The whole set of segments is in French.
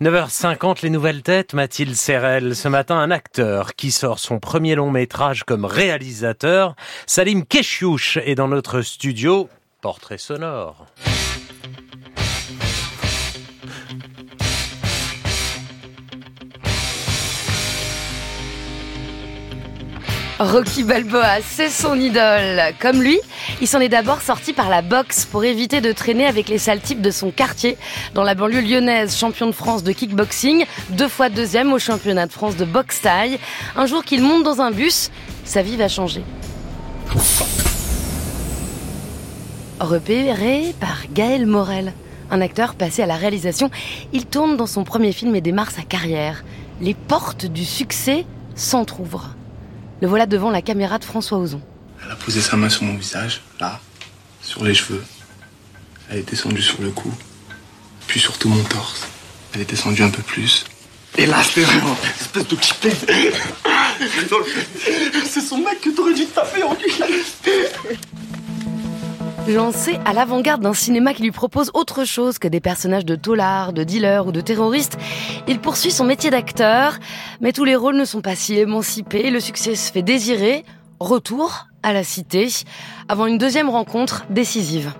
9h50, les nouvelles têtes, Mathilde Serrel. Ce matin, un acteur qui sort son premier long métrage comme réalisateur. Salim Keshiouch est dans notre studio. Portrait sonore. Rocky Balboa, c'est son idole. Comme lui, il s'en est d'abord sorti par la boxe pour éviter de traîner avec les sales types de son quartier dans la banlieue lyonnaise, champion de France de kickboxing, deux fois deuxième au championnat de France de boxe taille. Un jour qu'il monte dans un bus, sa vie va changer. Repéré par Gaël Morel, un acteur passé à la réalisation, il tourne dans son premier film et démarre sa carrière. Les portes du succès s'entr'ouvrent. Le voilà devant la caméra de François Ozon. Elle a posé sa main sur mon visage, là, sur les cheveux. Elle est descendue sur le cou, puis sur tout mon torse. Elle est descendue un peu plus. Et là, c'était vraiment une espèce de petit C'est son mec que t'aurais dû taper en Lancé à l'avant-garde d'un cinéma qui lui propose autre chose que des personnages de taulards, de dealers ou de terroristes, il poursuit son métier d'acteur, mais tous les rôles ne sont pas si émancipés, le succès se fait désirer, retour à la cité, avant une deuxième rencontre décisive.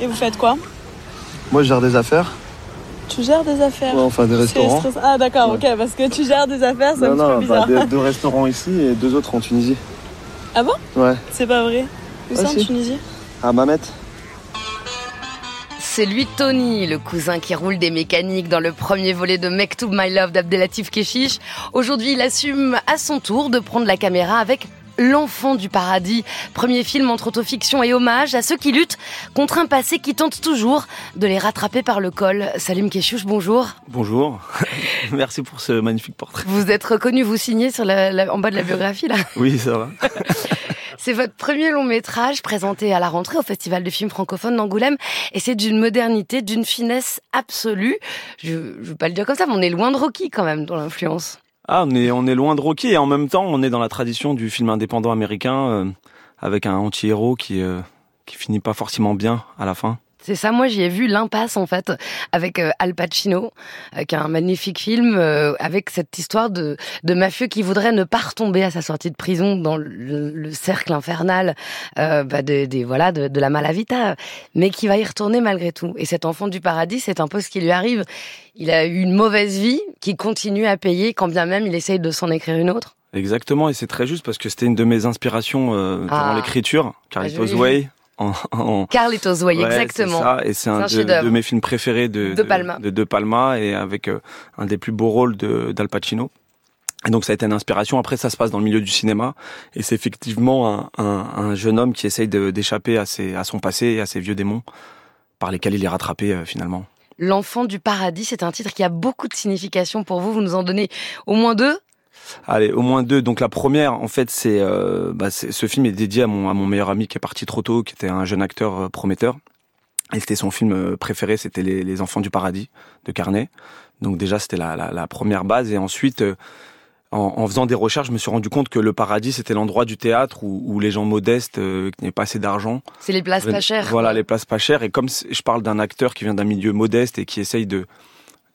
Et vous faites quoi? Moi, je gère des affaires. Tu gères des affaires? Ouais, enfin, des restaurants. Ah d'accord, ok, parce que tu gères des affaires, c'est un Non, petit peu non, bizarre. bah, deux, deux restaurants ici et deux autres en Tunisie. Ah bon? Ouais. C'est pas vrai Où Ah, ça en si. Tunisie? À Mamet C'est lui Tony, le cousin qui roule des mécaniques dans le premier volet de Make to My Love d'Abdelatif Keshish. Aujourd'hui, il assume à son tour de prendre la caméra avec L'enfant du paradis, premier film entre autofiction et hommage à ceux qui luttent contre un passé qui tente toujours de les rattraper par le col. Salim Keshouch, bonjour. Bonjour, merci pour ce magnifique portrait. Vous êtes reconnu, vous signez sur la- la- en bas de la biographie là. Oui, ça va. C'est votre premier long métrage présenté à la rentrée au Festival de films francophones d'Angoulême et c'est d'une modernité, d'une finesse absolue. Je ne veux pas le dire comme ça, mais on est loin de Rocky quand même dans l'influence. Ah, on est, on est loin de Rocky et en même temps, on est dans la tradition du film indépendant américain euh, avec un anti-héros qui, euh, qui finit pas forcément bien à la fin. C'est ça, moi j'y ai vu l'impasse en fait avec euh, Al Pacino, euh, qui est un magnifique film euh, avec cette histoire de, de mafieux qui voudrait ne pas retomber à sa sortie de prison dans le, le cercle infernal euh, bah, de, voilà de, de la malavita, mais qui va y retourner malgré tout. Et cet enfant du paradis, c'est un peu ce qui lui arrive. Il a eu une mauvaise vie qui continue à payer quand bien même il essaye de s'en écrire une autre. Exactement, et c'est très juste parce que c'était une de mes inspirations euh, durant Ah. l'écriture, Carlitos joli. Way. En, en- Ouais, exactement. c'est ça, et c'est un, un de, mes films préférés de De Palma. de, De Palma et avec euh, un des plus beaux rôles de d'Al Pacino. Et donc ça a été une inspiration. Après, ça se passe dans le milieu du cinéma et c'est effectivement un, un, un jeune homme qui essaye d'échapper à, ses, à son passé et à ses vieux démons par lesquels il est rattrapé euh, finalement. L'enfant du paradis, c'est un titre qui a beaucoup de signification pour vous. Vous nous en donnez au moins deux. Allez, au moins deux. Donc la première, en fait, c'est euh, bah, ce film est dédié à mon, à mon meilleur ami qui est parti trop tôt, qui était un jeune acteur euh, prometteur. Et c'était son film euh, préféré, c'était les, les Enfants du paradis de Carnet. Donc déjà, c'était la, la, la première base. Et ensuite, euh, en, en faisant des recherches, je me suis rendu compte que le paradis, c'était l'endroit du théâtre où, où les gens modestes, euh, qui n'avaient pas assez d'argent, C'est les places pas chères. voilà, les places pas chères. Et comme je parle d'un acteur qui vient d'un milieu modeste et qui essaye de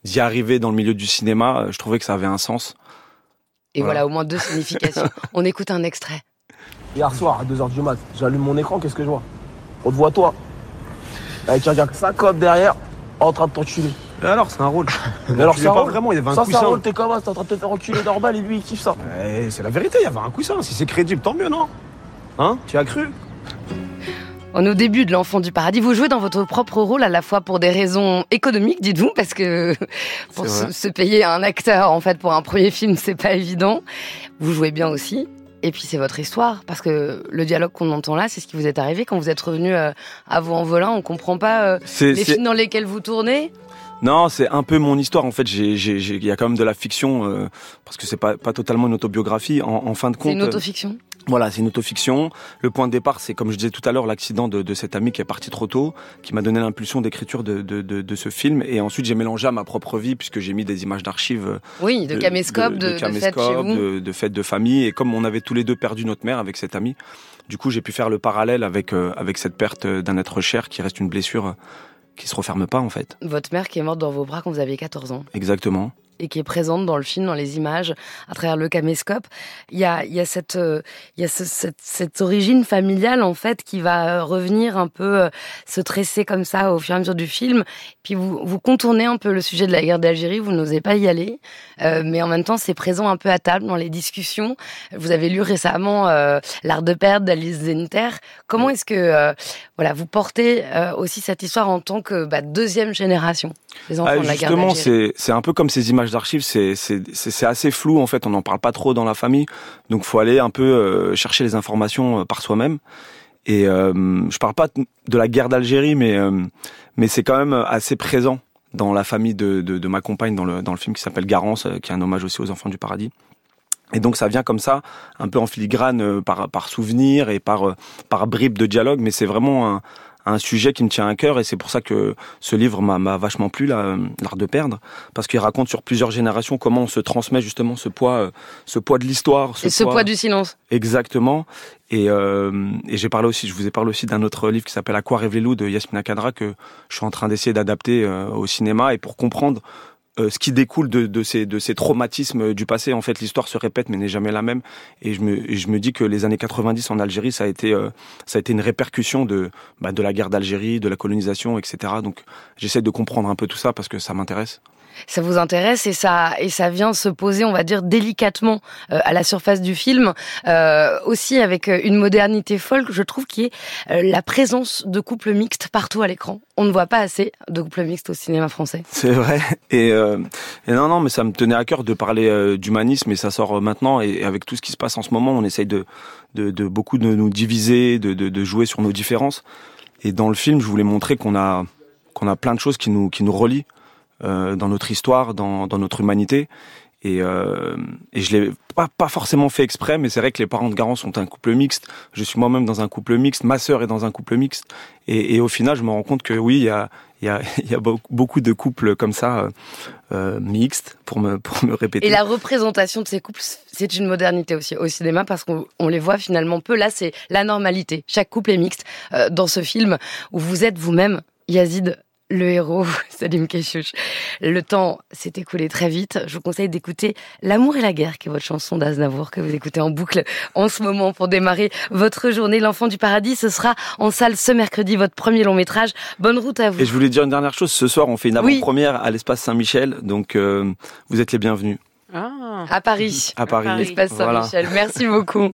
d'y arriver dans le milieu du cinéma, je trouvais que ça avait un sens. Et voilà. Voilà. au moins deux significations. On écoute un extrait. Hier soir, à 2h du mat, j'allume mon écran, qu'est-ce que je vois? On te voit toi, avec un gars 50 derrière, en train de t'enculer. Et alors, c'est un rôle. Mais alors, tu c'est pas rôle. vraiment, il y avait un Ça, c'est un coussin. rôle, t'es comment T'es en train de te faire enculer normal et lui, il kiffe ça. Eh, c'est la vérité, il y avait un coussin. Si c'est crédible, tant mieux, non? Hein? Tu as cru? On est au début de l'enfant du paradis. Vous jouez dans votre propre rôle à la fois pour des raisons économiques, dites-vous, parce que pour se, se payer un acteur, en fait, pour un premier film, c'est pas évident. Vous jouez bien aussi. Et puis c'est votre histoire, parce que le dialogue qu'on entend là, c'est ce qui vous est arrivé quand vous êtes revenu euh, à vous en volant. On comprend pas euh, les films dans lesquels vous tournez. Non, c'est un peu mon histoire. En fait, il y a quand même de la fiction euh, parce que c'est pas pas totalement une autobiographie. En, en fin de C'est compte, une euh, autofiction. voilà, c'est une autofiction. Le point de départ, c'est comme je disais tout à l'heure, l'accident de, de cet ami qui est parti trop tôt, qui m'a donné l'impulsion d'écriture de, de, de, de ce film. Et ensuite, j'ai mélangé à ma propre vie puisque j'ai mis des images d'archives euh, Oui, de, caméscope, de, de, fête chez caméscope, de, fêtes de famille. Et comme on avait tous les deux perdu notre mère avec cet ami, du coup, j'ai pu faire le parallèle avec euh, avec cette perte d'un être cher qui reste une blessure qui se referme pas en fait. Votre mère qui est morte dans vos bras quand vous aviez 14 ans. Exactement. Et qui est présente dans le film, dans les images, à travers le caméscope. Il y a, il y a cette, euh, il y a ce- cette, cette origine familiale en fait qui va euh, revenir un peu euh, se tresser comme ça au fur et à mesure du film. Puis vous, vous contournez un peu le sujet de la guerre d'Algérie. Vous n'osez pas y aller, euh, mais en même temps c'est présent un peu à table dans les discussions. Vous avez lu récemment L'art de perdre d'Alice Zenter. Comment est-ce que voilà vous portez aussi cette histoire en tant que bah, deuxième génération des enfants Ah, de la guerre justement, d'Algérie? c'est c'est un peu comme ces images d'archives, c'est assez flou en fait. On n'en parle pas trop dans la famille, donc faut aller un peu euh, chercher les informations euh, par soi-même. Et euh, je parle pas de la guerre d'Algérie, mais mais c'est quand même assez présent dans la famille de, de, de ma compagne dans le dans le film qui s'appelle Garance, qui est un hommage aussi aux enfants du paradis. Et donc ça vient comme ça, un peu en filigrane par par souvenir et par par bribes de dialogue, mais c'est vraiment un un sujet qui me tient à cœur et c'est pour ça que ce livre m'a m'a vachement plu, là, l'art de perdre, parce qu'il raconte sur plusieurs générations comment on se transmet justement ce poids, euh, ce poids de l'histoire, Et ce poids du silence. Exactement. Et, euh, et j'ai parlé aussi, je vous ai parlé aussi d'un autre livre qui s'appelle À quoi rêvent les loups de Yasmina Kadra que je suis en train d'essayer d'adapter euh, au cinéma et pour comprendre euh, ce qui découle de, de, ces, de ces traumatismes du passé. En fait, l'histoire se répète mais n'est jamais la même. Et je me, je me dis que les années 90 en Algérie, ça a été, euh, ça a été une répercussion de, bah, de la guerre d'Algérie, de la colonisation, etc. Donc j'essaie de comprendre un peu tout ça parce que ça m'intéresse. Ça vous intéresse et ça et ça vient se poser, on va dire délicatement euh, à la surface du film, euh, aussi avec euh, une modernité folle, je trouve, qui est la présence de couples mixtes partout à l'écran. On ne voit pas assez de couples mixtes au cinéma français. C'est vrai. Et, non, non, mais ça me tenait à cœur de parler d'humanisme et ça sort maintenant. Et, avec tout ce qui se passe en ce moment, on essaye de, beaucoup de nous diviser, de jouer sur nos différences. Et dans le film, je voulais montrer qu'on a qu'on a plein de choses qui nous qui nous relient euh, dans notre histoire, dans, dans notre humanité. Et, euh, et je l'ai pas, pas forcément fait exprès, mais c'est vrai que les parents de Garance sont un couple mixte. Je suis moi-même dans un couple mixte. Ma sœur est dans un couple mixte. Et, et au final, je me rends compte que oui, il y a, il y a, il y a beaucoup- de couples comme ça euh, mixtes pour me pour me répéter. Et la représentation de ces couples, c'est une modernité aussi au cinéma parce qu'on on les voit finalement peu. Là, c'est la normalité. Chaque couple est mixte euh, dans ce film où vous êtes vous-même Yazid. Le héros, Salim Keshouch. Le temps s'est écoulé très vite. Je vous conseille d'écouter L'amour et la guerre, qui est votre chanson d'Aznavour, que vous écoutez en boucle en ce moment pour démarrer votre journée. L'enfant du paradis, ce sera en salle ce mercredi, votre premier long métrage. Bonne route à vous. Et je voulais dire une dernière chose. Ce soir, on fait une Oui. avant-première à l'espace Saint-Michel. Donc, euh, vous êtes les bienvenus À Paris. à Paris. Espace Voilà. Saint-Michel. Merci beaucoup.